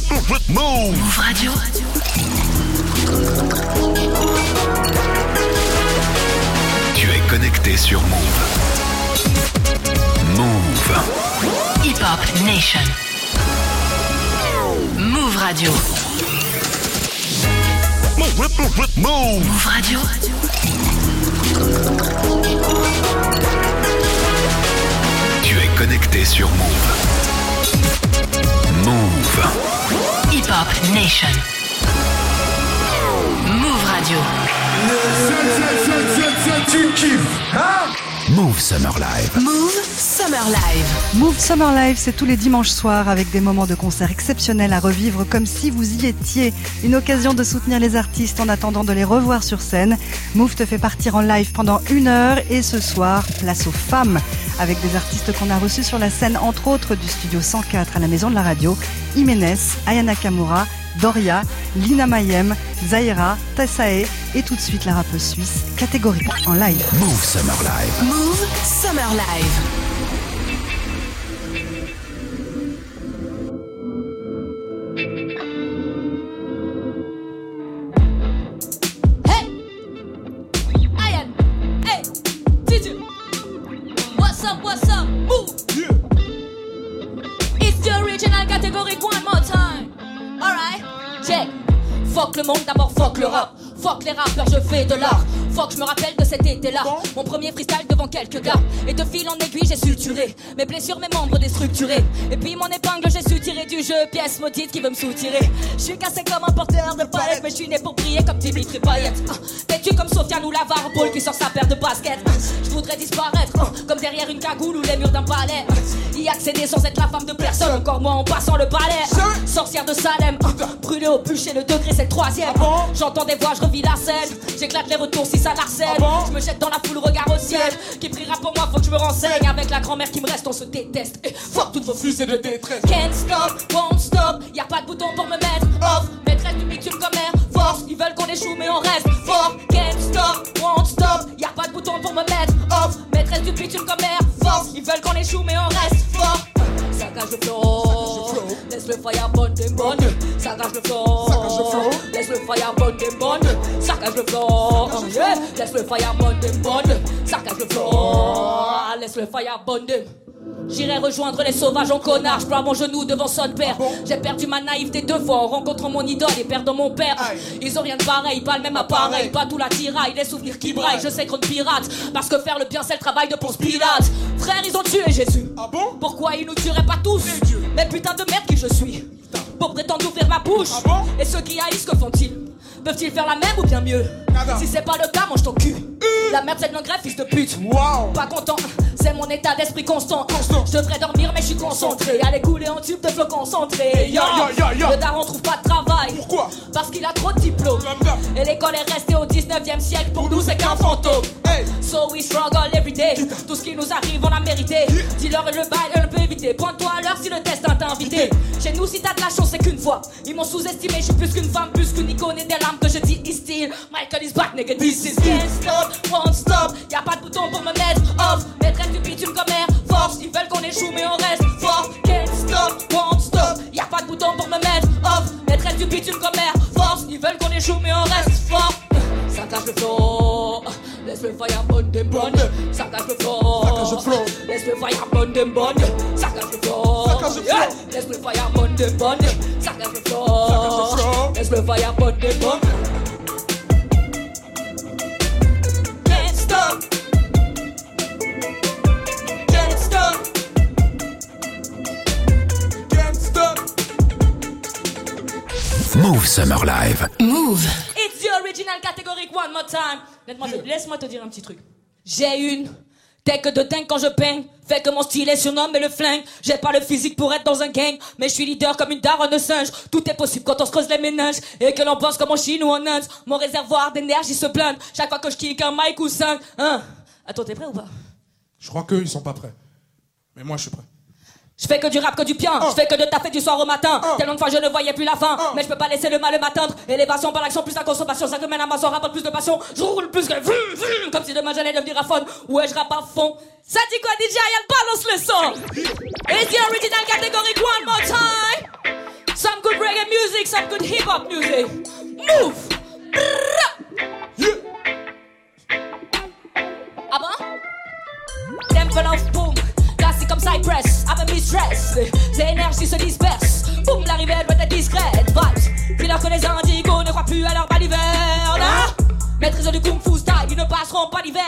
Move Radio. Tu es connecté sur Move. Move. Hip Hop Nation. Move Radio. Move Radio. Tu es connecté sur Move. Move. Hip Hop Nation. Move Radio. Tu kiffes, hein? Move Summer Live. Move Summer Live. Move Summer Live, c'est tous les dimanches soirs avec des moments de concert exceptionnels à revivre comme si vous y étiez. Une occasion de soutenir les artistes en attendant de les revoir sur scène. Move te fait partir en live pendant une heure et ce soir, place aux femmes. Avec des artistes qu'on a reçus sur la scène, entre autres du studio 104 à la Maison de la Radio, Jiménez, Ayana Kamura, Doria, Lina Mayem, Zaira, Tassae et tout de suite la rappeuse suisse, catégorique en live. Move Summer Live. Move Summer Live. Mes jeu. Pièce maudite qui veut me soutirer. Je suis cassé comme un porteur de palette. Mais je suis né pour briller comme Dimitri Payet. Ah, Têtu comme Sofiane ou Lavar Paul qui sort sa paire de baskets? Ah, Je voudrais disparaître. ah, Comme derrière une cagoule ou les murs d'un palais. Y accéder sans être la femme de personne. Encore moins en passant le balai. Ah, Sorcière de Salem. ah, Brûlé au bûcher, le degré c'est le troisième. J'entends des voix, je revis la scène. J'éclate les retours si ça l'harcèle. Je me jette dans la foule, regard au ciel. Qui priera pour moi, faut que je me renseigne. Avec la grand-mère qui me reste, on se déteste. Et fuck toutes vos fusées de détresse. Can't stop, won't stop. Y a pas de bouton pour me mettre off. Maîtresse du bitume comme air force. Ils veulent qu'on échoue, mais on reste fort. Can't stop, won't stop. Y a pas de bouton pour me mettre off. Maîtresse du bitume comme air force. Ils veulent qu'on échoue, mais on reste fort. Saccage le flow. Laisse le fire bonne des bonnes. Saccage le flow. Laisse le fire bonne des bonnes. Saccage le flow. Laisse le fire bonne des bonnes. Saccage le flow. Laisse le fire bonne des J'irai rejoindre les sauvages en connard, je pleure mon genou devant son père. J'ai perdu ma naïveté deux fois en rencontrant mon idole et perdant mon père. Ils ont rien de pareil, pas le même appareil, pas tout la tiraille, les souvenirs qui braillent. Je sais qu'on pirate, parce que faire le bien c'est le travail de Ponce Pilate. Frère, ils ont tué Jésus. Ah bon? Pourquoi ils nous tueraient pas tous? Mais putain de merde qui je suis. Pour prétendre ouvrir ma bouche. Ah bon? Et ceux qui haïssent, que font-ils? Peuvent-ils faire la même ou bien mieux? Si c'est pas le cas, mange ton cul. La merde c'est de l'engrais, fils de pute. Wow Pas content, c'est mon état d'esprit constant. Constant. Je devrais dormir, mais je suis concentré. Allez couler en tube de flots concentré. Yo, yo, yo, yo. Le daron trouve pas de travail. Pourquoi? Parce qu'il a trop de diplômes. Et l'école est restée au 19ème siècle. Pour nous, c'est qu'un fantôme. Hey So we struggle every day. Tout ce qui nous arrive, on l'a mérité. Dis-leur le bail, on peut éviter. Pointe-toi à l'heure si le destin t'a invité. Chez nous, si t'as de la chance, c'est qu'une fois. Ils m'ont sous-estimé, je suis plus qu'une femme, plus qu'une icône et des larmes que je dis is still. Michael is back, nigga, this is can't stop, won't stop. Y'a pas de bouton pour me mettre off. Maîtresse du bitume comme air force. Ils veulent qu'on échoue, mais on reste fort. Can't stop, won't stop. Y'a pas de bouton pour me mettre off. Maîtresse du bitume comme air force. Ils veulent qu'on échoue, mais on reste fort. Ça cache le flow. Laisse le fire burn them burn. Ça cache le flow. Laisse le fire burn them burn. Ça cache le flow. Laisse le fire burn them burn. Ça cache le flow. Laisse le fire burn them burn. Move Summer Live. Move. It's the original catégorique one more time. Laisse-moi te, laisse-moi te dire un petit truc. J'ai une tech de dingue quand je peigne. Fait que mon style est surnomme et le flingue. J'ai pas le physique pour être dans un gang. Mais je suis leader comme une daronne de singe. Tout est possible quand on se creuse les méninges. Et que l'on pense comme en Chine ou en Inde. Mon réservoir d'énergie se blinde. Chaque fois que je kick un mic ou cinq. Hein? Attends, t'es prêt ou pas? Je crois qu'eux, ils sont pas prêts. Mais moi, je suis prêt. Je fais que du rap, que du pian. Je fais que de taffer du soir au matin. Oh. Tellement de fois je ne voyais plus la fin. Oh. Mais je peux pas laisser le mal m'atteindre. Élévation par l'action, plus la consommation. Ça que mène à ma soeur, rapporte plus de passion. Je roule plus que comme si demain j'allais devenir à fond. Ouais, je rappe à fond. Ça dit quoi, DJ Ayal, balance le son. It's the original category one more time? Some good reggae music, some good hip hop music. Move! Ah bon? Temple of Boom, comme Cypress, I'm a mistress. Les énergies se dispersent. Boum, l'arrivée doit être discrète. Vibes, dis-leur que les indigos ne croient plus à leur baliverne. Ah! Maîtrise du kung fu style, ils ne passeront pas l'hiver.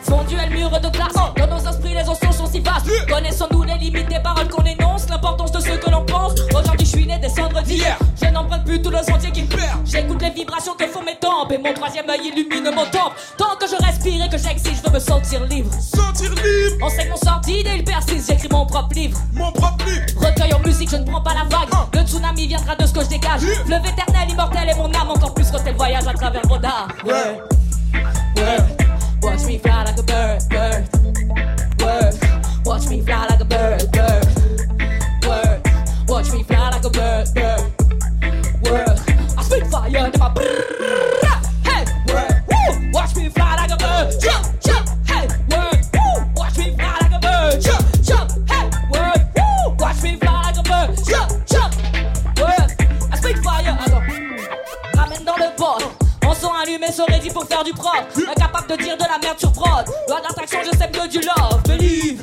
Fondu le mur de glace, dans nos esprits les ossons sont si vastes. Connaissons-nous les limites des paroles qu'on énonce, l'importance de ce que l'on pense. Aujourd'hui, je suis né des cendres d'hier. Je n'emprunte plus tout le sentier qui me. J'écoute les vibrations que font mes et mon troisième œil illumine mon temple. Tant que je respire et que j'existe, je veux me sentir libre. Sentir libre, Enseigne mon sordide et il persiste, j'écris mon propre livre. mon propre livre. Recueil en musique, je ne prends pas la vague. Le tsunami viendra de ce que je dégage. Fleuve éternel, immortel et mon âme encore plus quand elle voyage à travers mon art. Ouais. Word. De dire de la merde sur prod. Loi d'attraction, je sais que du love. Believe.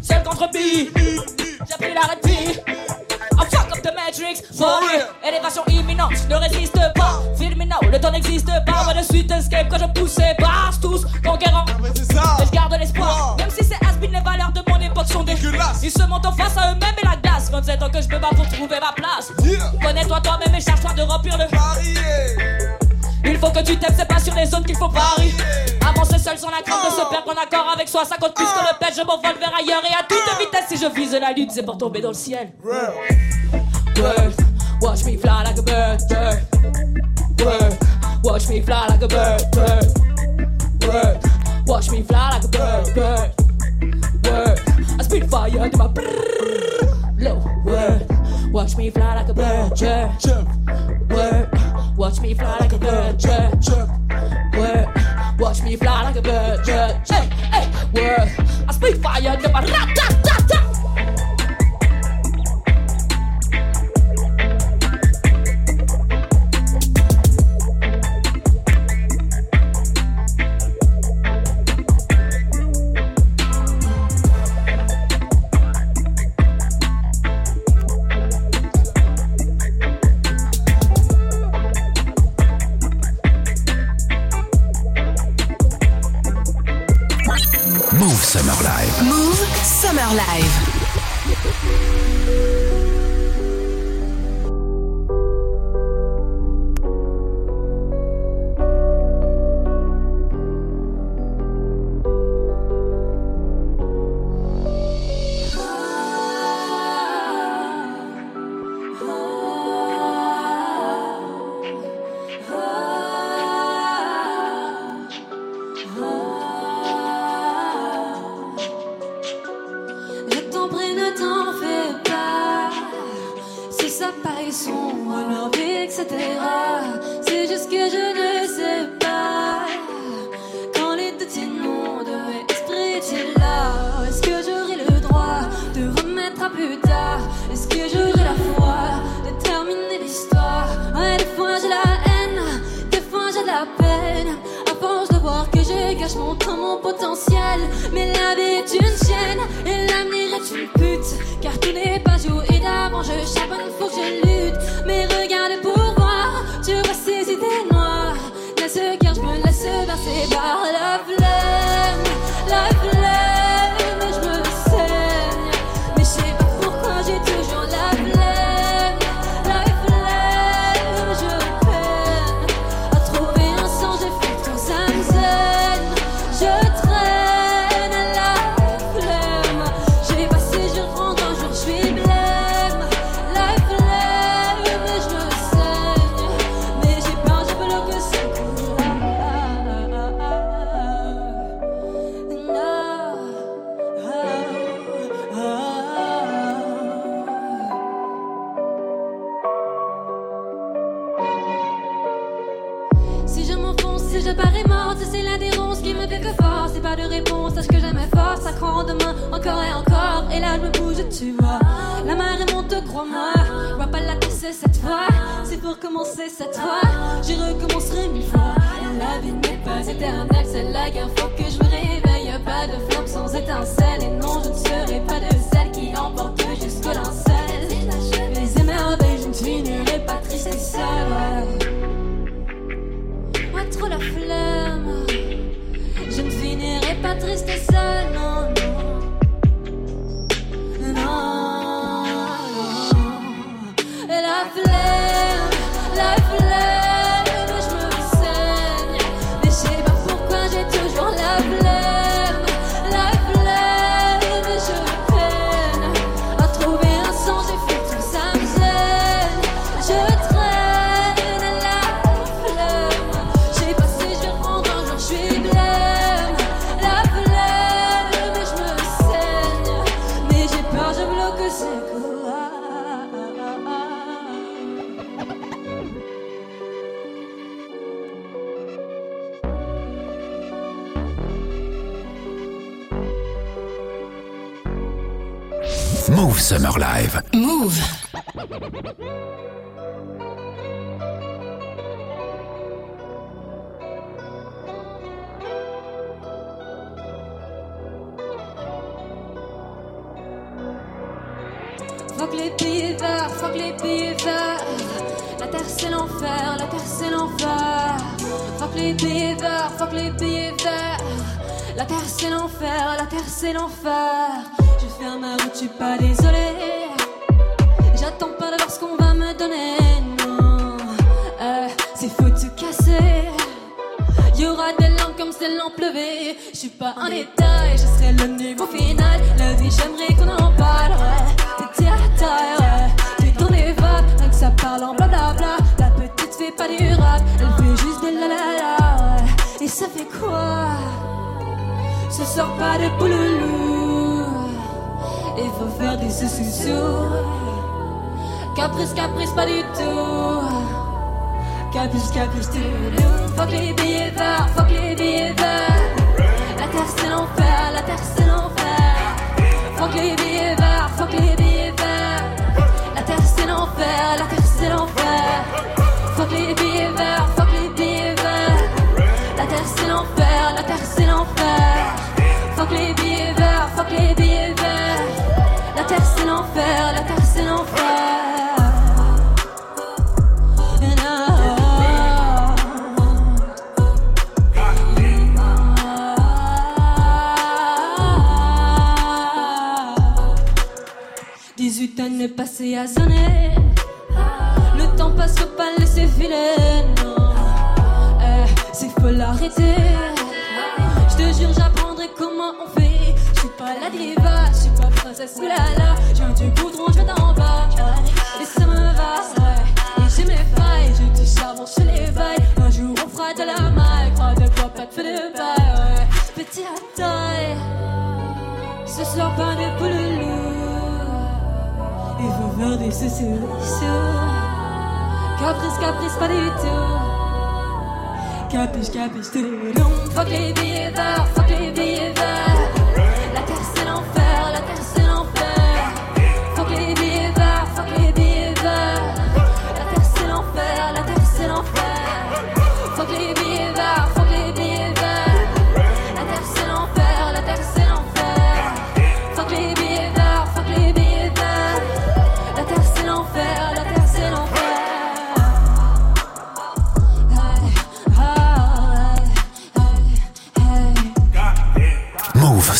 Seul contre B. J'ai pris la red pill. I fuck up the Matrix. For real. Élévation imminente, ne résiste pas. Now, le temps n'existe pas. Moi de suite escape quand je poussais. Bars tous, conquérants. C'est. Et je garde l'espoir. Même si c'est has les valeurs de mon époque sont Dégueulasse. Ils se montent en face à eux-mêmes et la glace. 27 ans que je me bats pour trouver ma place. Connais-toi toi-même et cherche-toi de remplir le. Parier. Il faut que tu t'aimes, c'est pas sur les zones qu'il faut parier. Avancer seul sans la crainte de se perdre en accord avec soi. Ça compte plus que le pet, je m'envole vers ailleurs. Et à toute vitesse, si je vise la lune, c'est pour tomber dans le ciel. Word, watch me fly like a bird, bird. Watch me fly like a bird, bird. Watch me fly like a bird, bird. I spit fire to my brrrr. low. Word, watch me fly like a bird, bird. Word, watch me fly Move Summer Live. Move. Fuck les billets verts, fuck les billets verts. La terre c'est l'enfer, la terre c'est l'enfer. Fuck les billets verts, fuck les billets verts. La terre c'est l'enfer, la terre c'est l'enfer. Je suis pas désolée. J'attends pas de voir ce qu'on va me donner, non. Euh, c'est foutu casser. Y aura des larmes comme si l'en pleuvait. Je suis pas en détail, je serai le niveau final. La vie, j'aimerais qu'on en parle. Ouais. T'es à taille, ouais. T'es dans les vagues, rien que ça parle en blablabla. La petite fait pas du rap, elle fait juste de la la la. Et ça fait quoi? Ce sort pas de pouloulou. Il faut faire des sous-sous. Caprice, caprice, pas du tout. Capiche, capiche, tu Fuck les billets verts, fuck les billets verts. La terre c'est l'enfer, la terre c'est l'enfer. Fuck les billets verts, fuck les billets verts. La terre c'est l'enfer, la terre c'est l'enfer. Fuck les billets verts, les billets verts. La terre c'est l'enfer, la terre c'est l'enfer. Fuck les la terre c'est l'enfer. 18 années passées à sonner. Le temps passe, faut pas laisser filer. Eh, c'est faut l'arrêter. Je te jure, j'apprendrai comment on fait. Je suis pas la diva, je suis pas princesse oulala. Je viens du goudron, je viens d'en bas. Et ça me va, ouais. Et j'ai mes failles, je te charbon, je les vaille. Un jour on fera de la maille, crois de quoi pas de feu de paille, ouais. Petit à taille, ce soir pas de pouloulou. Il faut faire des sous Caprice, caprice, pas du tout. Capiche, capiche, tout Fuck les billets verts, fuck les billets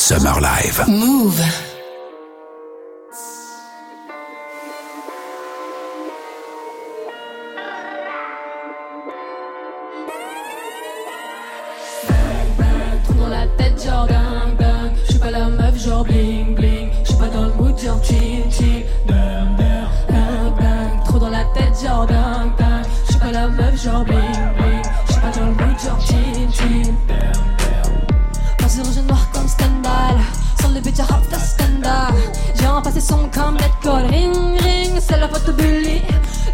Summer Live. Move. Bitch J'ai un passé son comme let go Ring ring c'est la faute de bully.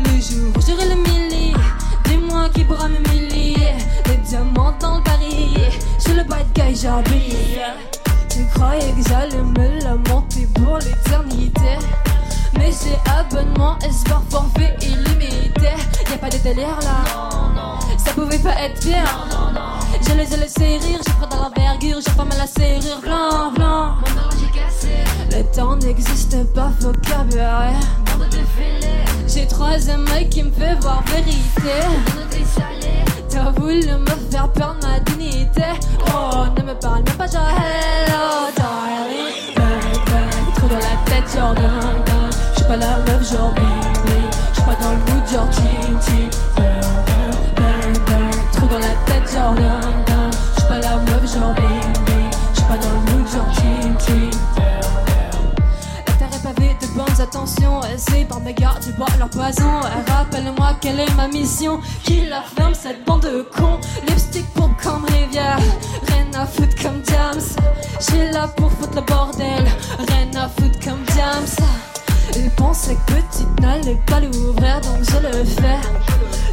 Le jour où j'aurai le milli Dis-moi qui pourra m'humilier Les diamants dans le barillet Je suis le bad guy j'habille. Tu croyais que j'allais me la monter pour l'éternité. Mais j'ai abonnement et sport forfait illimité? Y a pas de délire là. Ça pouvait pas être bien. Je les ai laissés rire, j'ai pris dans l'envergure, j'ai pas mal à serrure, blanc, blanc. Le temps n'existe pas, vocabulaire. J'ai troisième œil qui me fait voir vérité. T'as voulu me faire perdre ma dignité. Oh, ne me parle même pas, genre hello, darling. Bang, bang, trop dans la tête, genre ding, ding. J'suis pas la meuf, genre bling, bling. J'suis pas dans le mood, genre ting, ting. Bang, bang, bang, bang. Trop dans la tête, genre ding. Attentions. C'est par gars du bois leur poison. Rappelle-moi quelle est ma mission. Qui la ferme cette bande de cons. Lipstick pour comme rivière. Rien à foutre comme James. J'ai là pour foutre le bordel. Rien à foutre comme James. Il pensait que petite n'allait pas l'ouvrir donc je le fais.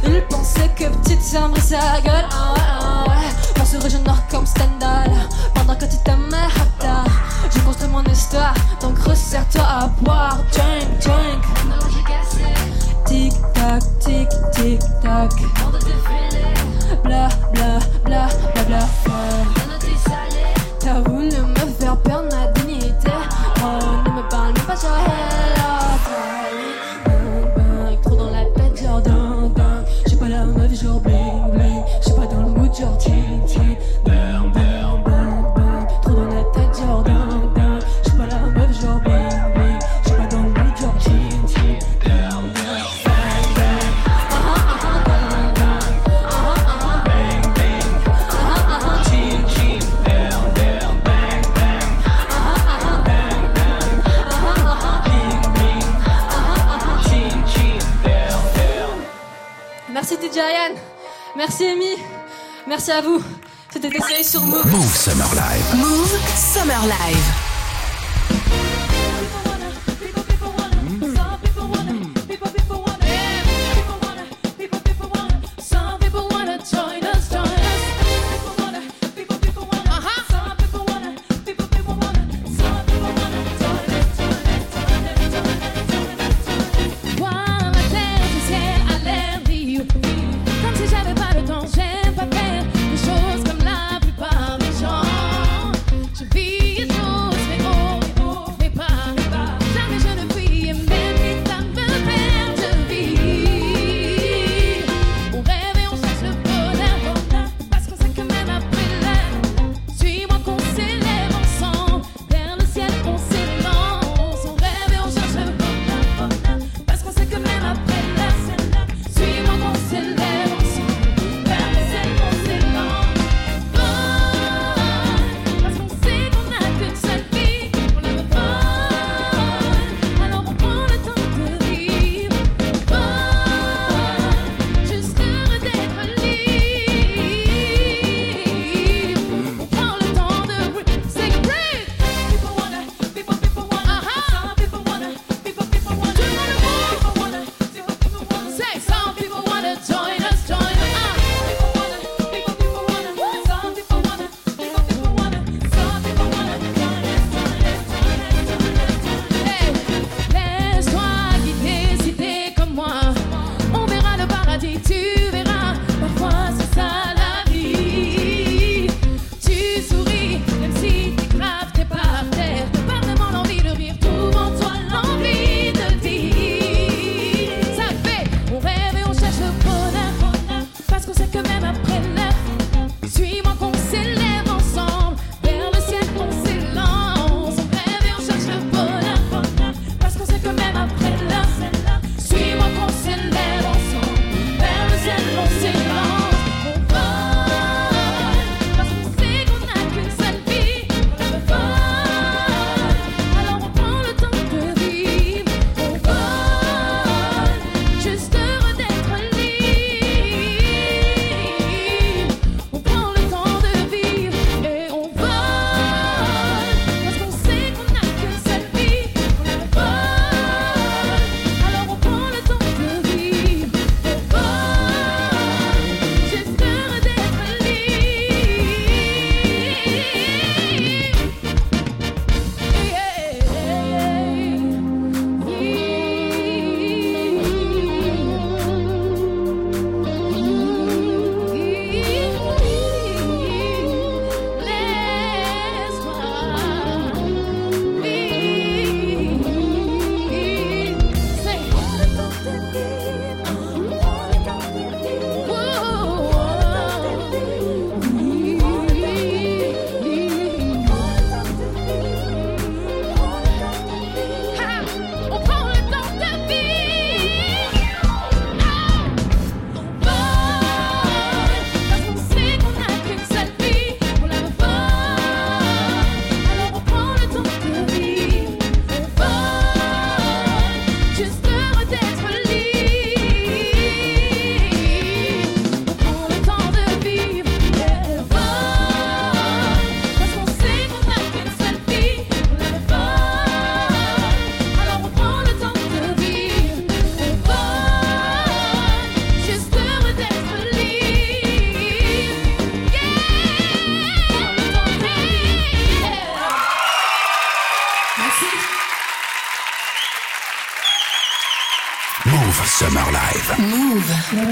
Il pensait que petite fermerait sa gueule. Ah ouais, ah ouais. Comme Stendhal. Pendant que tu Hata. Je construis mon histoire donc resserre-toi à boire. Drink, drink. Tic tac, tic tic tac. Bla bla bla bla bla. T'as voulu me faire perdre ma dignité. Oh, ne me parle pas, genre merci à vous. C'était essayé sur Move. Move Summer Live. Move Summer Live.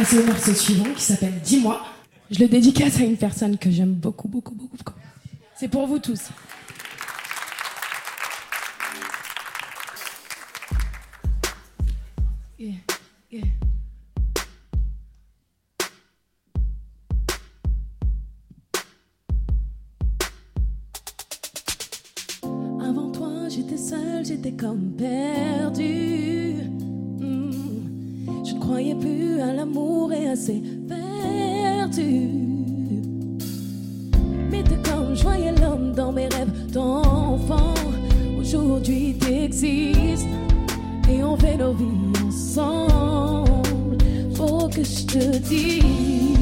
Passer au morceau suivant qui s'appelle Dis-moi. Je le dédicace à une personne que j'aime beaucoup, beaucoup, beaucoup. beaucoup. C'est pour vous tous. Et on fait nos vies ensemble. Faut que je te dise.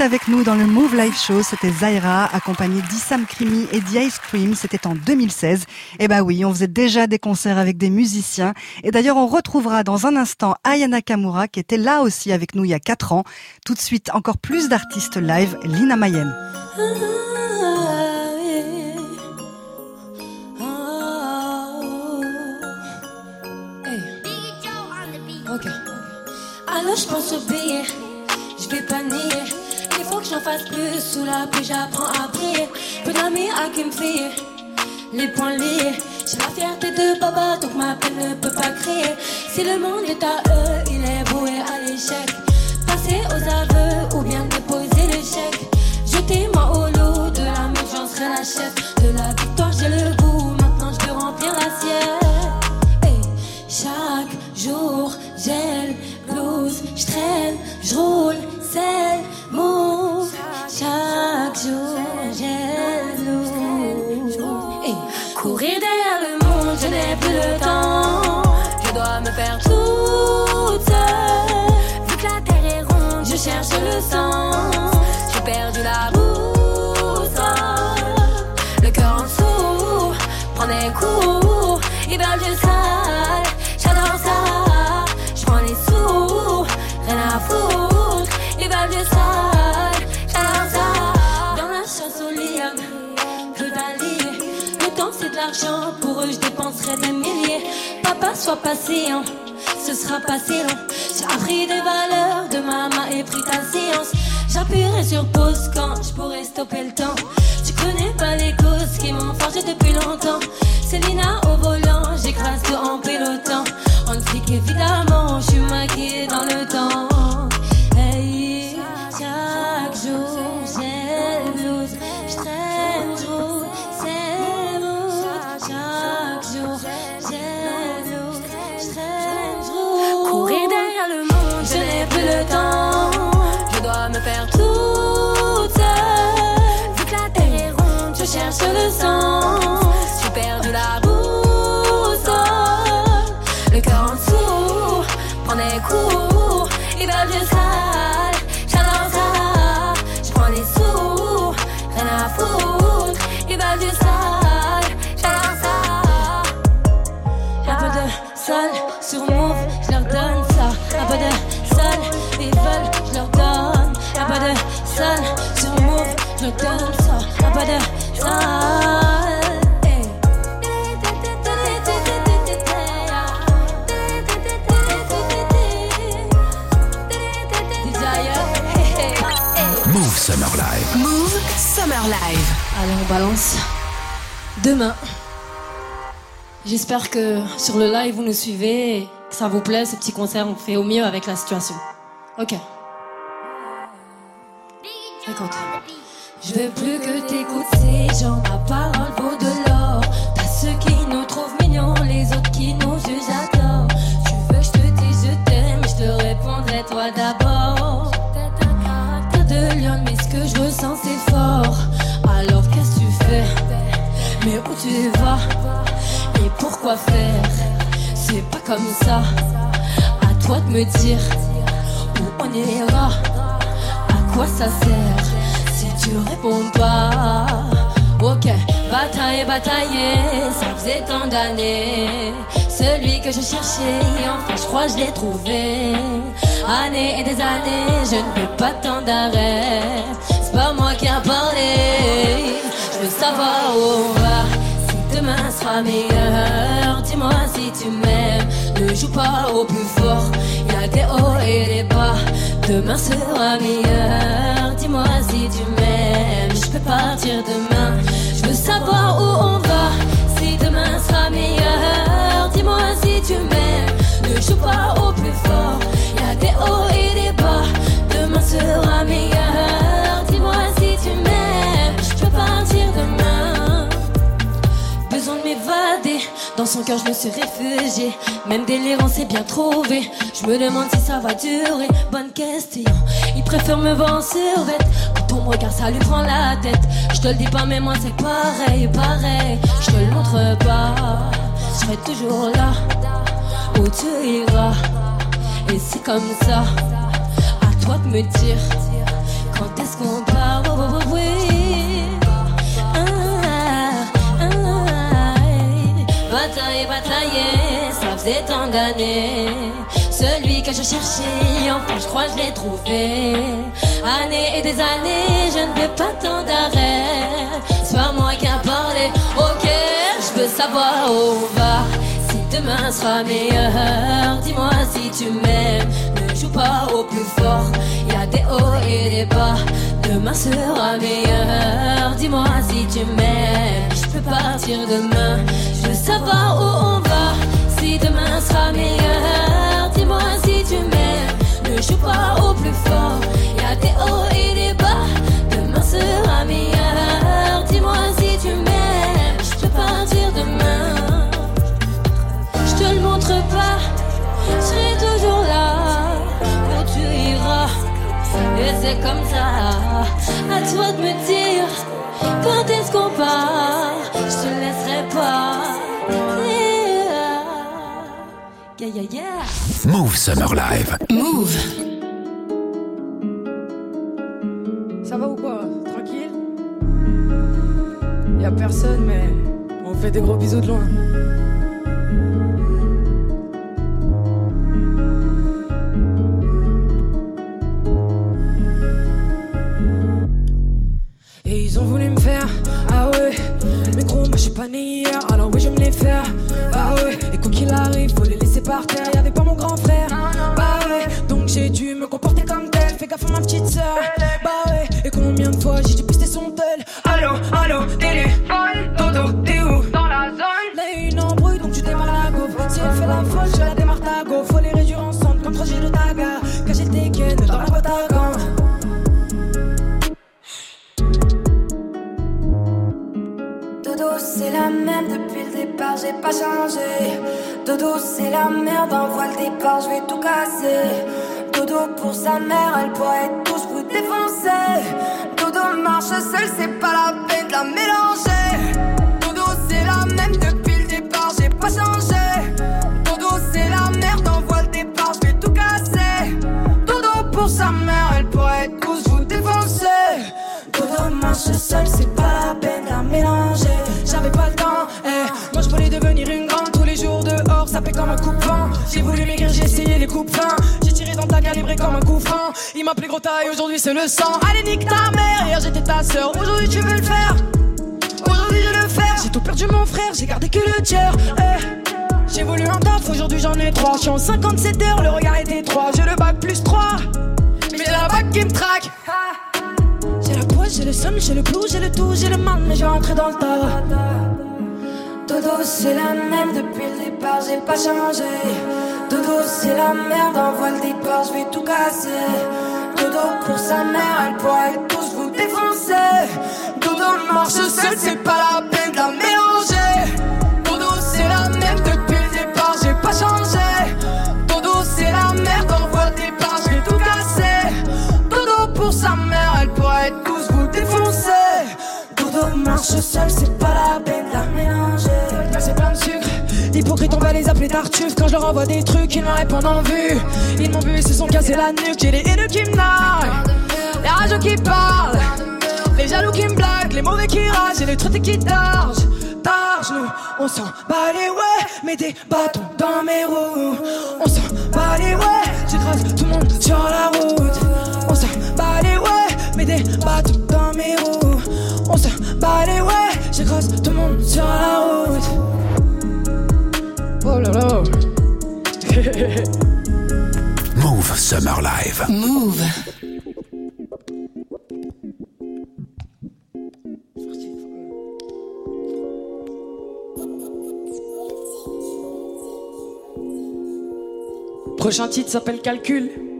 Avec nous dans le Move Live Show, c'était Zaira, accompagnée d'Issam Krimi et d'Ice Cream, c'était en 2016. Et bah oui, on faisait déjà des concerts avec des musiciens. Et d'ailleurs, on retrouvera dans un instant Ayana Kamura, qui était là aussi avec nous il y a 4 ans. Tout de suite, encore plus d'artistes live, Lina Mayem. Nier. Il faut que j'en fasse plus sous la pluie, j'apprends à prier. Peu d'amis à qui me fier, les poings liés. J'ai la fierté de papa, donc ma peine ne peut pas crier. Si le monde est à eux, il est voué à l'échec. Passer aux aveux ou bien déposer l'échec. Jetez-moi au lot de la mer, j'en serai la chef. Pour eux je dépenserai des milliers. Papa, sois patient, ce sera passé long. J'ai appris des valeurs de maman et pris ta séance. J'appuierai sur pause quand je pourrai stopper le temps. Tu connais pas les causes qui m'ont forgé depuis longtemps. Célina au volant, j'écrase tout en pilotant. On sait qu'évidemment, je suis maquillée dans le temps. Le sens. J'ai perdu la boussole. Le cœur en dessous, prend des coups. Ils veulent du sale, j'adore ça. Je prends les sous, rien à foutre. Ils veulent du sale, j'adore ça. Un peu de sale sur move, je leur donne ça. Un peu de sale, ils veulent, je leur donne. Un peu de sale sur move, je leur donne ça. Un peu de Move Summer Live. Move Summer Live. Allez, on balance. Demain. J'espère que sur le live, vous nous suivez et que ça vous plaît, ce petit concert. On fait au mieux avec la situation. Ok. Écoute. Je veux plus que t'écoutes ces gens, ma parole vaut de l'or. T'as ceux qui nous trouvent mignons, les autres qui nous jugent à tort. Tu veux que je te dise je t'aime, je te répondrai toi d'abord. Caractère de lion, mais ce que je ressens c'est fort. Alors qu'est-ce que tu fais? Mais où tu vas? Et pourquoi faire? C'est pas comme ça. À toi de me dire où on ira. À quoi ça sert? Tu réponds pas Ok, bataille, batailler, ça faisait tant d'années. Celui que je cherchais, enfin je crois je l'ai trouvé. Années et des années, je ne veux pas tant d'arrêt. C'est pas moi qui a parlé. Je veux savoir où on va. Si demain sera meilleur, dis-moi si tu m'aimes. Ne joue pas au plus fort, y a des hauts et des bas. Demain sera meilleur, dis-moi si tu m'aimes. Je peux partir demain, je veux savoir où on va. Si demain sera meilleur, dis-moi si tu m'aimes. Ne joue pas au plus fort, y a des hauts et des bas. Demain sera meilleur, dans son cœur je me suis réfugié. Même délirant c'est bien trouvé. Je me demande si ça va durer. Bonne question. Il préfère me voir en survêt. Quand on regarde, ça lui prend la tête. Je te le dis pas, mais moi c'est pareil, pareil. Je te le montre pas. Je serai toujours là où tu iras. Et c'est comme ça. À toi de me dire quand est-ce qu'on part. Ça faisait tant d'années. Celui que je cherchais, enfin je crois je l'ai trouvé. Années et des années, je ne veux pas tant d'arrêt. Pas moi qui a parlé, ok, je veux savoir où on va. Si demain sera meilleur, dis-moi si tu m'aimes. Ne joue pas au plus fort, y a des hauts et des bas. Demain sera meilleur, dis-moi si tu m'aimes. Je peux partir demain, je veux savoir où on va. Si demain sera meilleur, dis-moi si tu m'aimes. Ne joue pas au plus fort, y a des hauts et des bas. Demain sera meilleur, dis-moi si tu m'aimes. Je peux partir demain. Je te le montre pas, je serai toujours là où tu iras. Et c'est comme ça, à toi de me dire quand est-ce qu'on part? Yeah, yeah, yeah. Move Summer Live. Move. Ça va ou quoi? Tranquille? Y'a personne, mais on fait des gros bisous de loin. Comme un coup de vent. J'ai voulu maigrir, j'ai essayé les coupes fins. J'ai tiré dans ta calibré comme un coup franc. Il m'appelait gros taille, aujourd'hui c'est le sang. Allez, nique ta mère, hier j'étais ta sœur, aujourd'hui tu veux le faire. Aujourd'hui je le faire. J'ai tout perdu mon frère, j'ai gardé que le tiers, eh. J'ai voulu un taf, aujourd'hui j'en ai trois. Je suis en 57 heures, le regard est étroit. J'ai le bac plus 3. Mais j'ai la bac qui me traque. J'ai la poisse, j'ai le somme, j'ai le blues, j'ai le tout, j'ai le mal, mais je vais rentrer dans le tas. Dodo, c'est la même depuis le départ, j'ai pas changé. Dodo, c'est la merde, envoie le départ, je vais tout casser. Dodo, pour sa mère, elle pourrait tous vous défoncer. Dodo marche seul, c'est pas la peine de la mélanger. Dodo, c'est la même depuis le départ, j'ai pas changé. Dodo, c'est la merde, envoie le départ, je vais tout casser. Dodo, pour sa mère, elle pourrait tous vous défoncer. Dodo marche seul, c'est pas la peine Hypocrite, on va les appeler tartuffes. Quand je leur envoie des trucs, ils me répondent en vue. Ils m'ont vu, ils se sont cassés la nuque. J'ai les haineux qui me narguent, les rageux qui parlent, les jaloux qui me blaguent, les mauvais qui ragent et les traités qui targent. Targe, nous, on s'en bat les ouais, mets des bâtons dans mes roues. On s'en bat les ouais, j'écrase tout le monde sur la route. On s'en bat les ouais, mets des bâtons dans mes roues. On s'en bat les ouais, j'écrase tout le monde sur la route. Là là. Move Summer Live. Move. Prochain titre s'appelle Calcul.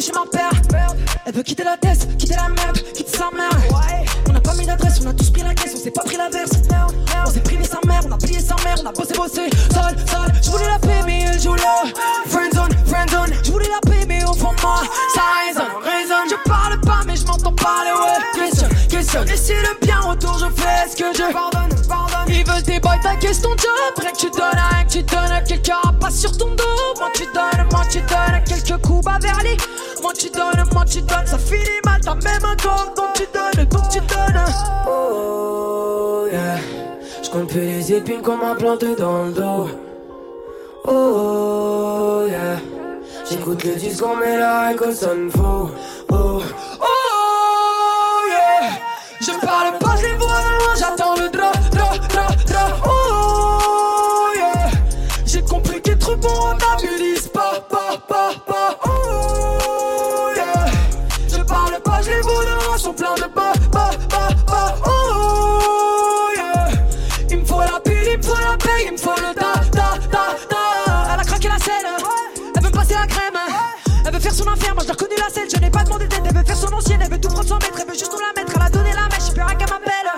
Toucher ma. Elle veut quitter la tête, quitter la merde, quitter sa mère. On n'a pas mis d'adresse, on a tous pris la caisse, on s'est pas pris la verse. On s'est privé sa mère, on a plié sa mère, on a bossé, bossé. Sale, sale, je voulais la paix, mais elle joue là. Friendzone, friendzone, je voulais la paix, moi, ça résonne, résonne. Je parle pas, mais je m'entends parler, ouais. Question, question. Et si le bien retour, je fais ce que je pardonne, pardonne. Ils veulent des boys, ta question job. Rien que tu donnes, rien que tu donnes. Quelqu'un passe sur ton dos. Moi tu donnes, moi tu donnes. Quelques coups à Verly. Moi tu donnes, moi tu donnes. Ça finit mal, t'as même un corps. Donc tu donnes, donc tu donnes. Oh yeah, je compte plus les épines qu'on m'a planté dans le dos. Oh yeah, j'écoute le on met la que sonne faux. Oh, Oh son affaire, moi je la selle, je n'ai pas demandé d'aide, elle veut faire son ancienne, elle veut tout prendre son maître, elle veut juste nous la mettre, elle a donné la mèche, et puis rien qu'elle m'appelle,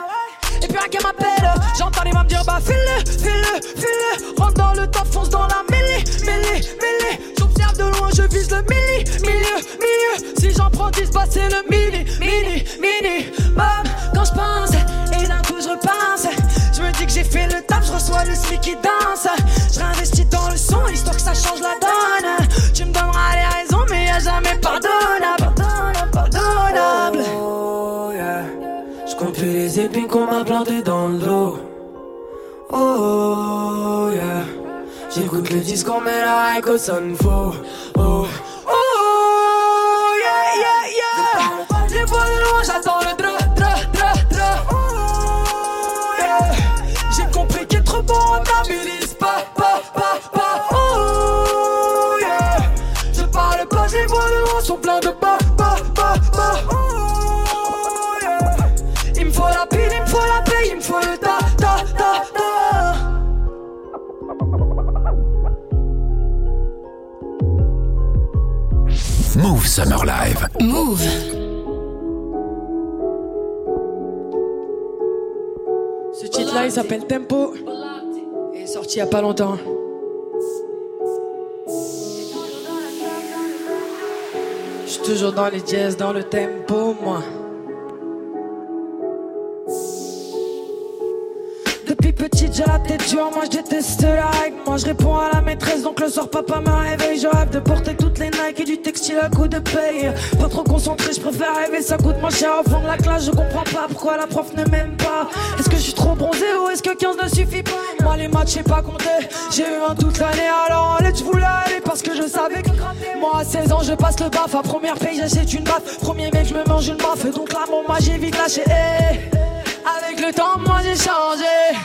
et puis rien qu'elle m'appelle, j'entends les me dire bah file-le, file-le, file-le, rentre dans le top, fonce dans la mêlée, mêlée, mêlée, j'observe de loin, je vise le mili, milieu, milieu, si j'en prends 10, bah c'est le mini, mini, mini, bah J'écoute le disque, on met la high sonne faux. Summer Live. Move. Ce titre-là, il s'appelle Tempo. Il est sorti il y a pas longtemps. Je suis toujours dans les jazz, dans le tempo, moi. J'ai la tête dure, moi je déteste la règle. Moi je réponds à la maîtresse, donc le soir papa me réveille. Je de porter toutes les Nike et du textile à coup de paye. Pas trop concentré, je préfère rêver, ça coûte moins cher au fond de la classe. Je comprends pas pourquoi la prof ne m'aime pas. Est-ce que je suis trop bronzé ou est-ce que 15 ne suffit pas? Moi les matchs, j'ai pas compté. J'ai eu un toute l'année, alors lettres, je voulais aller parce que je savais que. Moi à 16 ans, je passe le baf. À première paye, j'achète une baffe. Premier mec, je me mange une baffe. Donc là, mon j'ai vite lâché. Eh. Avec le temps, moi j'ai changé.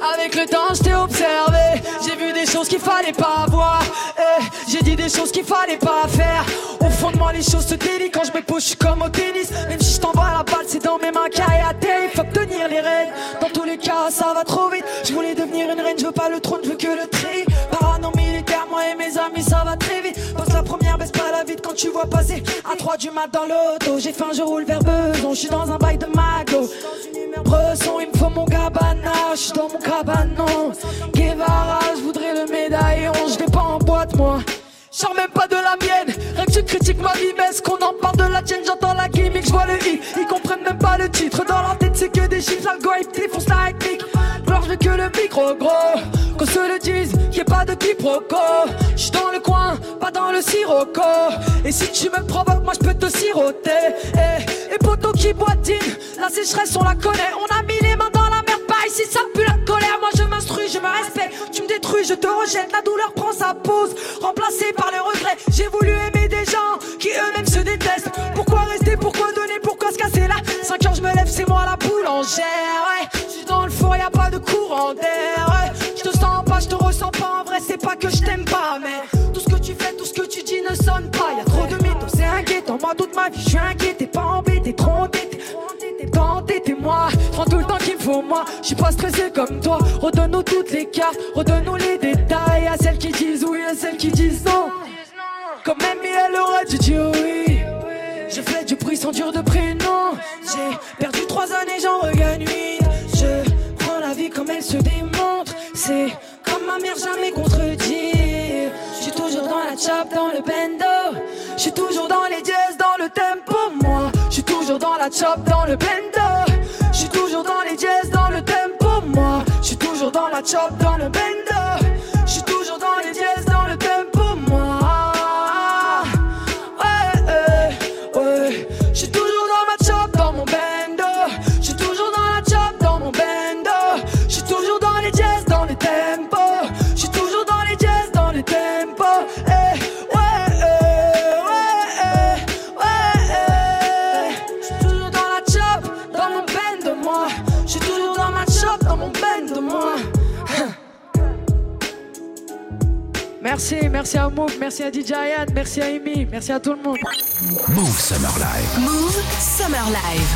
Avec le temps, je t'ai observé. J'ai vu des choses qu'il fallait pas voir. Eh, j'ai dit des choses qu'il fallait pas faire. Au fond de moi, les choses se délient quand je me pose, je suis comme au tennis. Même si je t'envoie la balle, c'est dans mes mains et à terre. Il faut tenir les rênes. Dans tous les cas, ça va trop vite. Passer. À 3 du mat dans l'auto, j'ai faim, je roule vers Besançon. Je suis dans un bail de mago. Bresson, il me faut mon cabana, je suis dans mon cabanon. Guevara, je voudrais le médaillon, je pas en boîte moi. Sors même pas de la mienne, rien que tu critiques ma vie, mais est-ce qu'on en parle de la tienne J'entends la gimmick, je vois le i, ils comprennent même pas le titre. Dans leur tête, c'est que des chiffres, l'algorithme défonce la rythmique. Alors je que le micro gros, qu'on se le dise, pas de quiproquo. Je suis dans le coin, pas dans le sirocco. Et si tu me provoques, moi je peux te siroter. Eh, Et, poteau qui boitine, la sécheresse on la connaît. On a mis les mains dans la mer, pas ici ça pue la colère. Moi je m'instruis, je me respecte. Tu me détruis, je te rejette. La douleur prend sa pause, remplacée par le regret. J'ai voulu aimer des gens qui eux-mêmes se détestent. Pourquoi rester, pourquoi donner, pourquoi se casser là? 5 heures je me lève, c'est moi la boulangère. Ouais, je suis dans le four, y a pas de courant d'air. Ressens pas. En vrai, c'est pas que je t'aime pas, mais tout ce que tu fais, tout ce que tu dis ne sonne pas. Y a trop de mythos, c'est inquiétant. Moi, toute ma vie, je suis inquiet. T'es pas embêté, trop entêté. T'es moi, prends tout le temps qu'il me faut moi. Je suis pas stressé comme toi. Redonne-nous toutes les cartes, redonne-nous les détails. À celles qui disent oui, à celles qui disent non. Comme même elle aurait dû dire oui. Je fais du bruit sans dur de prénom. J'ai perdu trois années, j'en regagne huit. Je prends la vie comme elle se démontre. C'est ma jamais contredire. Je suis toujours dans la chop, dans le bendo. Je suis toujours dans les jazz, dans le tempo. Moi, je toujours dans la chop, dans le bendo. Je suis toujours dans les jazz, dans le tempo. Moi, je toujours dans la chop, dans le bendo. Move, merci à DJ merci à Amy, merci à tout le monde. Move Summer Live. Move Summer Live.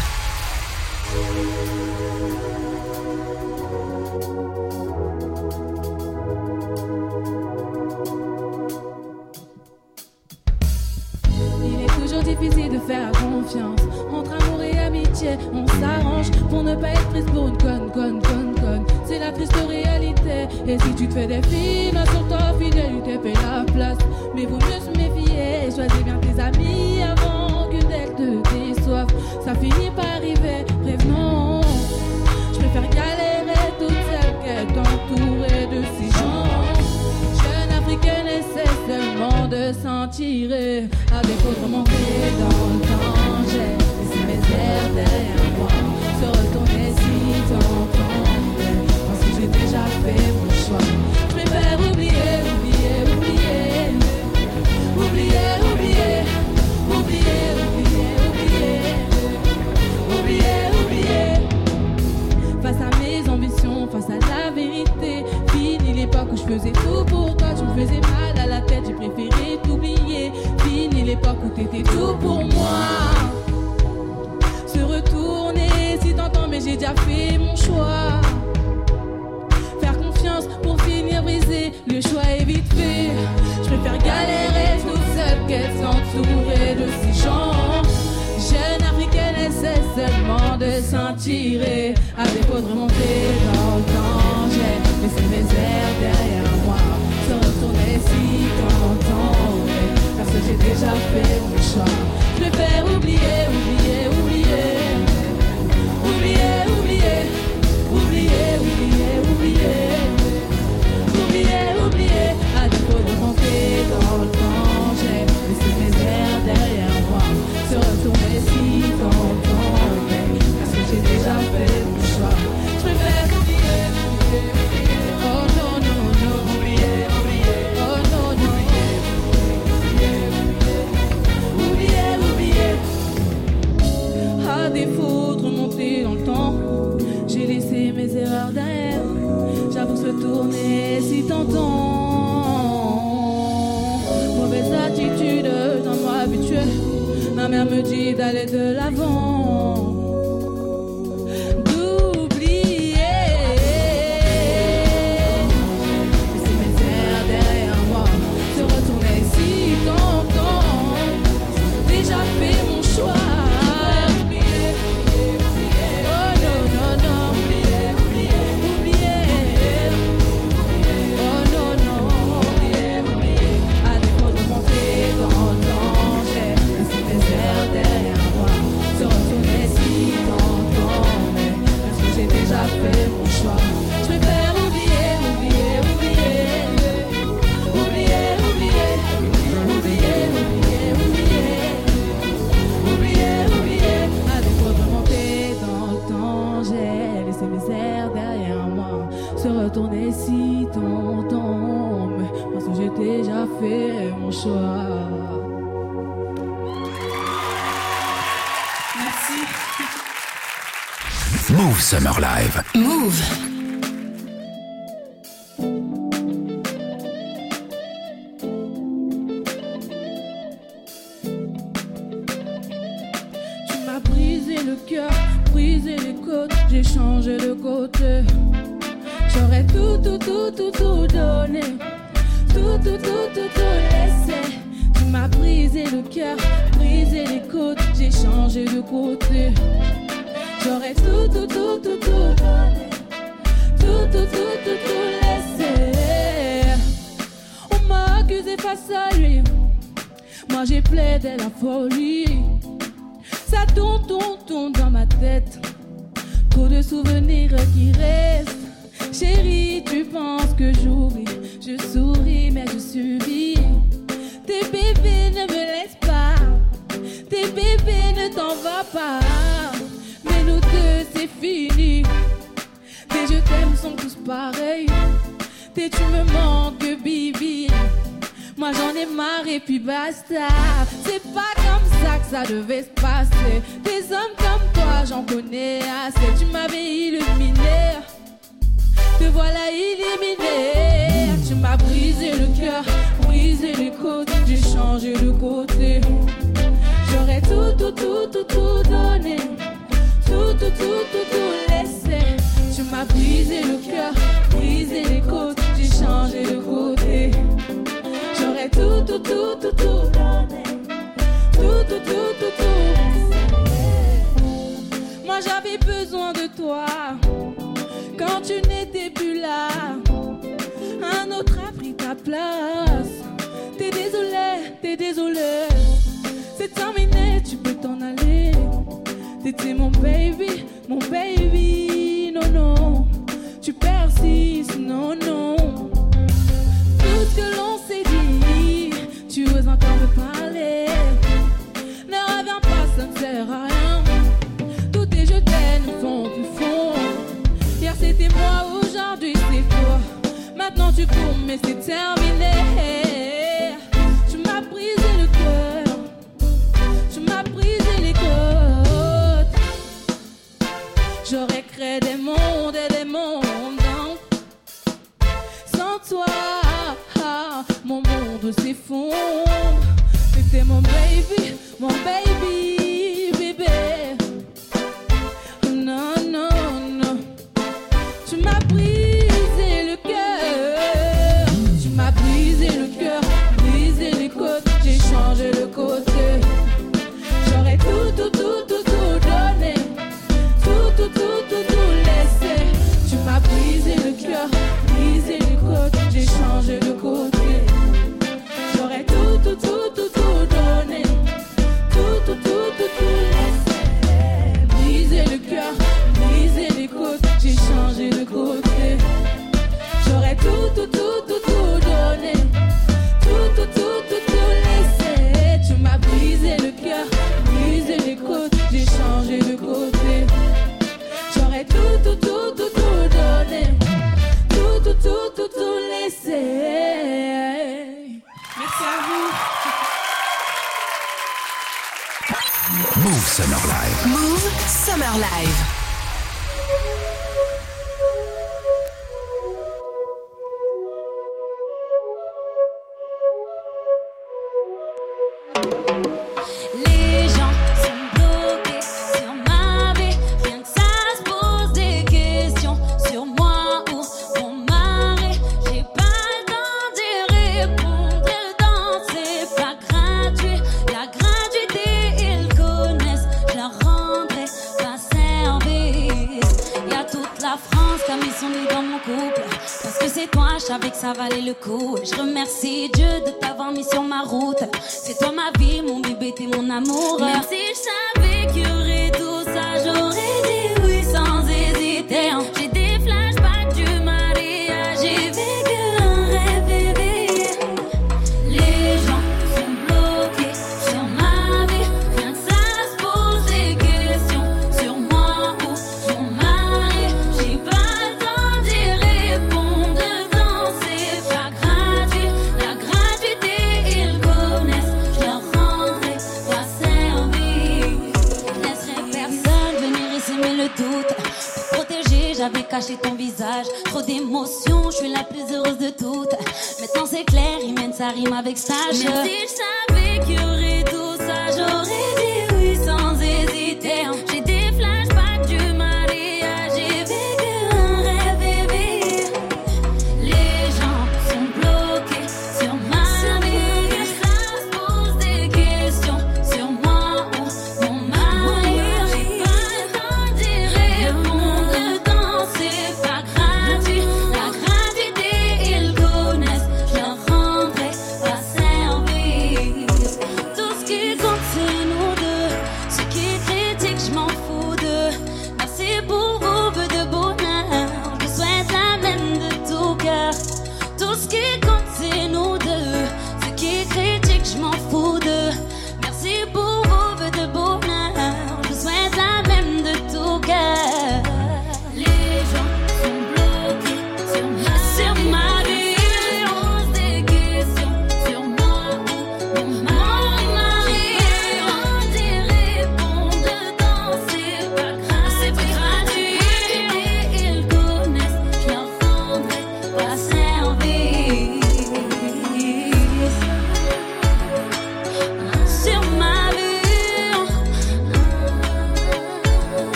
Il est toujours difficile de faire confiance. Entre amour et amitié, on s'arrange pour ne pas être prise pour une conne, conne, conne, conne. C'est la triste réalité. Et si tu te fais des films sur ta mais vaut mieux se méfier. Choisis bien tes amis avant qu'une d'elles te déçoive. Ça finit par arriver, prévenons. Je préfère galérer toute seule qu'être entourée de ces gens. Jeune africaine essaie seulement de s'en tirer. À défaut de dans le danger. d'aller de l'avant. C'est pas comme ça que ça devait se passer. Des hommes comme toi, j'en connais assez. Tu m'avais illuminé, te voilà illuminé. Tu m'as brisé le cœur, brisé les côtes, j'ai changé de côté. J'aurais tout, tout, tout, tout, tout donné. Tout, tout, tout, tout, tout laissé. Tu m'as brisé le cœur, brisé les côtes, j'ai changé de côté tout, tout, tout, tout, tout donner. Tout, tout, tout, tout, tout. Moi j'avais besoin de toi quand tu n'étais plus là. Un autre a pris ta place. T'es désolé, t'es désolé. C'est terminé, tu peux t'en aller. T'étais mon baby, mon baby. Non, non, tu persistes, non, non. Tout ce que l'on tu oses encore parler. Ne reviens pas, ça ne sert à rien. Tous tes je t'aime font plus fond. Hier c'était moi, aujourd'hui c'est toi. Maintenant tu cours, mais c'est terminé. luz e fundo. Me temo, baby, meu baby. trop d'émotions, je suis la plus heureuse de toutes. Maintenant c'est clair, il mène sa rime avec sage. Même si je savais qu'il y aurait tout ça, j'aurais dit oui sans hésiter. Hein.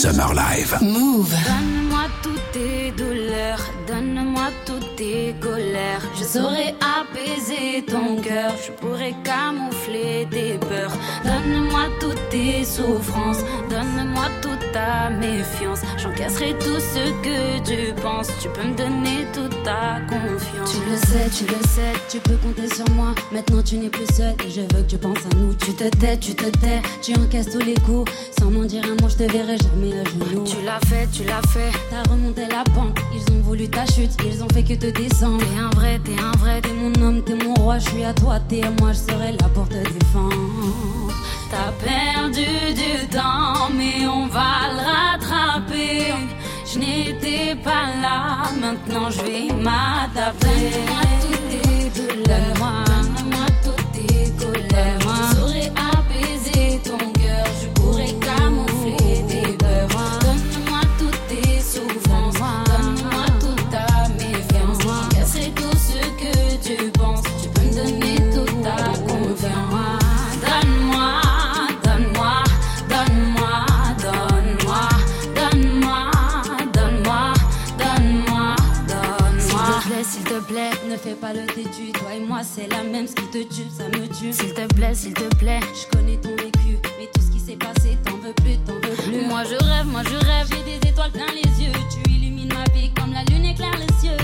Summer Live. Move. Donne-moi toutes tes douleurs, donne-moi toutes tes colères. Je saurais apaiser ton cœur, je pourrais camoufler tes peurs. Donne-moi toutes tes souffrances, donne-moi toute ta méfiance. J'encaisserai tout ce que tu penses, tu peux me donner ta confiance. Tu le sais, tu le sais, tu peux compter sur moi. Maintenant tu n'es plus seul et je veux que tu penses à nous. Tu te tais, tu te tais, tu encaisses tous les coups. Sans m'en dire un mot, je te verrai jamais à genoux. Tu l'as fait, tu l'as fait, t'as remonté la pente. Ils ont voulu ta chute, ils ont fait que te descendre. T'es un vrai, t'es un vrai, t'es mon homme, t'es mon roi. Je suis à toi, t'es à moi, je serai là pour te défendre. T'as perdu du temps, mais on va le rattraper. Je n'étais pas là, maintenant je vais m'adapter. Donne-moi donne-moi toutes tes colères. C'est la même, ce qui te tue, ça me tue. S'il te plaît, s'il te plaît, je connais ton vécu. Mais tout ce qui s'est passé, t'en veux plus, t'en veux plus. Moi je rêve, moi je rêve, j'ai des étoiles plein les yeux. Tu illumines ma vie comme la lune éclaire les cieux.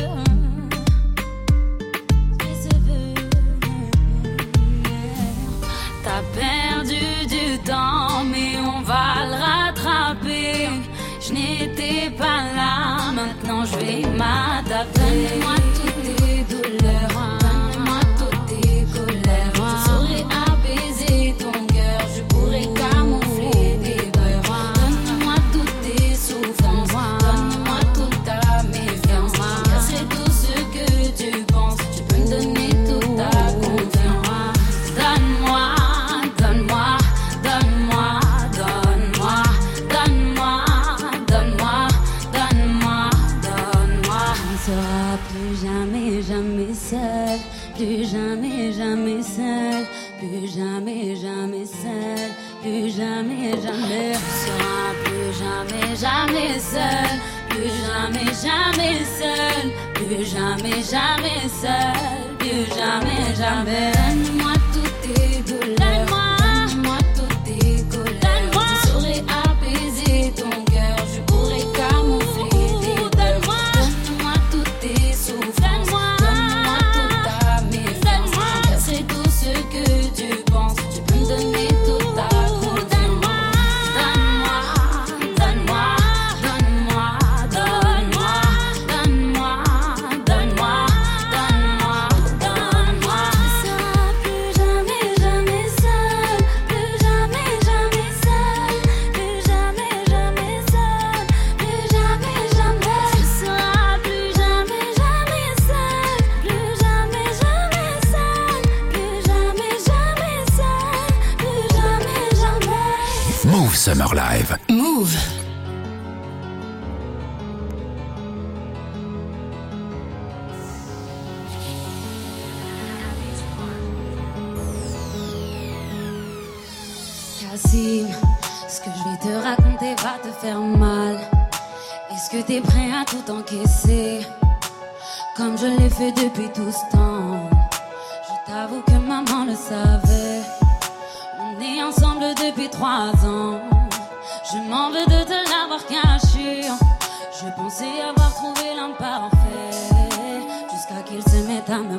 T'as perdu du temps, mais on va le rattraper. Je n'étais pas là, maintenant je vais m'adapter. Jamais, seul, plus jamais, jamais. Ce que je vais te raconter va te faire mal. Est-ce que t'es prêt à tout encaisser? Comme je l'ai fait depuis tout ce temps. Je t'avoue que maman le savait. On est ensemble depuis trois ans. Je m'en veux de te l'avoir caché. Je pensais avoir trouvé l'homme parfait. Jusqu'à me.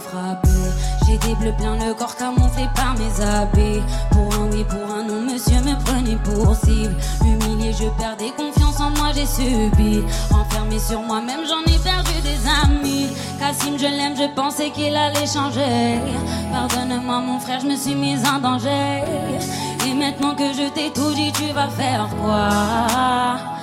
J'ai des bleus plein le corps camouflé par mes habits. Pour un oui, pour un non, monsieur me prenait pour cible. Humilié, je perdais confiance en moi, j'ai subi. Enfermé sur moi-même, j'en ai perdu des amis. Cassim, je l'aime, je pensais qu'il allait changer. Pardonne-moi, mon frère, je me suis mise en danger. Et maintenant que je t'ai tout dit, tu vas faire quoi?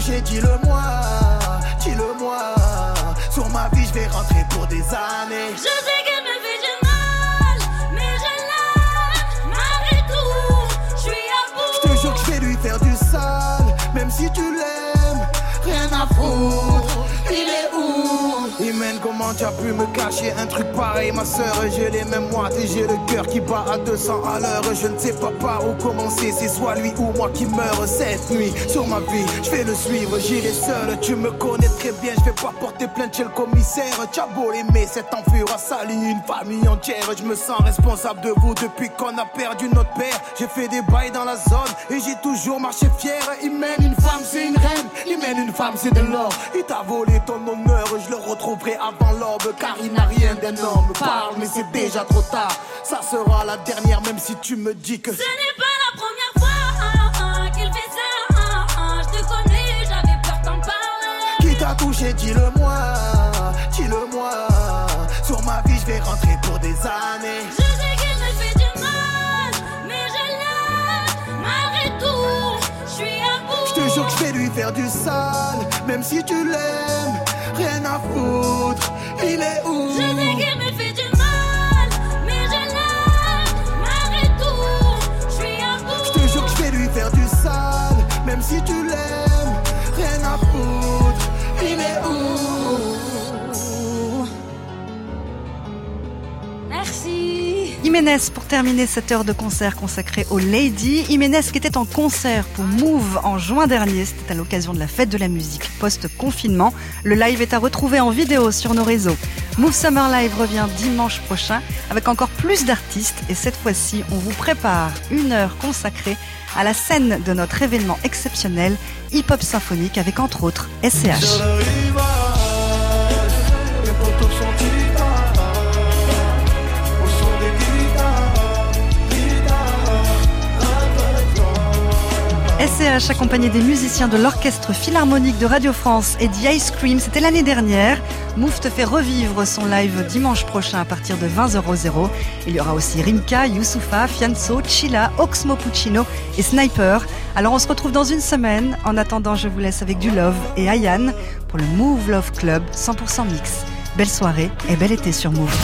Touché, dis-le-moi, dis-le-moi. Sur ma vie, je vais rentrer pour des années. Je sais qu'elle me fait du mal, mais je l'aime malgré tout. Je suis à bout. Je te jure que je vais lui faire du sale, même si tu l'aimes. Rien à foutre, Imen, comment tu as pu me cacher un truc pareil, ma soeur J'ai les mêmes moites et j'ai le cœur qui bat à 200 à l'heure. Je ne sais pas par où commencer, c'est soit lui ou moi qui meurt cette nuit. Sur ma vie, je vais le suivre, j'irai seul. Tu me connais très bien, je vais pas porter plainte chez le commissaire. Tu as beau l'aimer, cet enfure a sali une famille entière. Je me sens responsable de vous depuis qu'on a perdu notre père. J'ai fait des bails dans la zone et j'ai toujours marché fier. Il mène une femme, c'est une reine. Il mène une femme, c'est de l'or. Il t'a volé ton honneur, je le retrouverai avant l'aube. Car il n'a rien d'un homme. Parle, mais c'est déjà trop tard. Ça sera la dernière, même si tu me dis que. Ce n'est pas la première fois qu'il fait ça. Je te connais, j'avais peur d'en parler. Qui t'a touché, dis-le-moi, dis-le-moi. Sur ma vie, je vais rentrer pour des années. Je sais qu'il me fait du mal, mais je l'aime. Malgré tout, je suis à bout. Je te jure que je vais lui faire du sale, même si tu l'aimes, rien à foutre. Il est où? Je sais qu'il me fait du mal, mais je l'aime. Malgré tout, je suis à bout. Je te jure que je vais lui faire du sale, même si tu l'aimes, rien à foutre. Il est où? Jiménez pour terminer cette heure de concert consacrée aux Lady. Jiménez qui était en concert pour Move en juin dernier. C'était à l'occasion de la fête de la musique post-confinement. Le live est à retrouver en vidéo sur nos réseaux. Move Summer Live revient dimanche prochain avec encore plus d'artistes et cette fois-ci on vous prépare une heure consacrée à la scène de notre événement exceptionnel hip-hop symphonique avec entre autres SCH. SCH accompagné des musiciens de l'Orchestre Philharmonique de Radio France et d'Ice Cream, c'était l'année dernière. Move te fait revivre son live dimanche prochain à partir de 20h00. Il y aura aussi Rimka, Youssoufa, Fianso, Chila, Oxmo Puccino et Sniper. Alors on se retrouve dans une semaine. En attendant, je vous laisse avec du Love et Ayan pour le Move Love Club 100% mix. Belle soirée et bel été sur Move.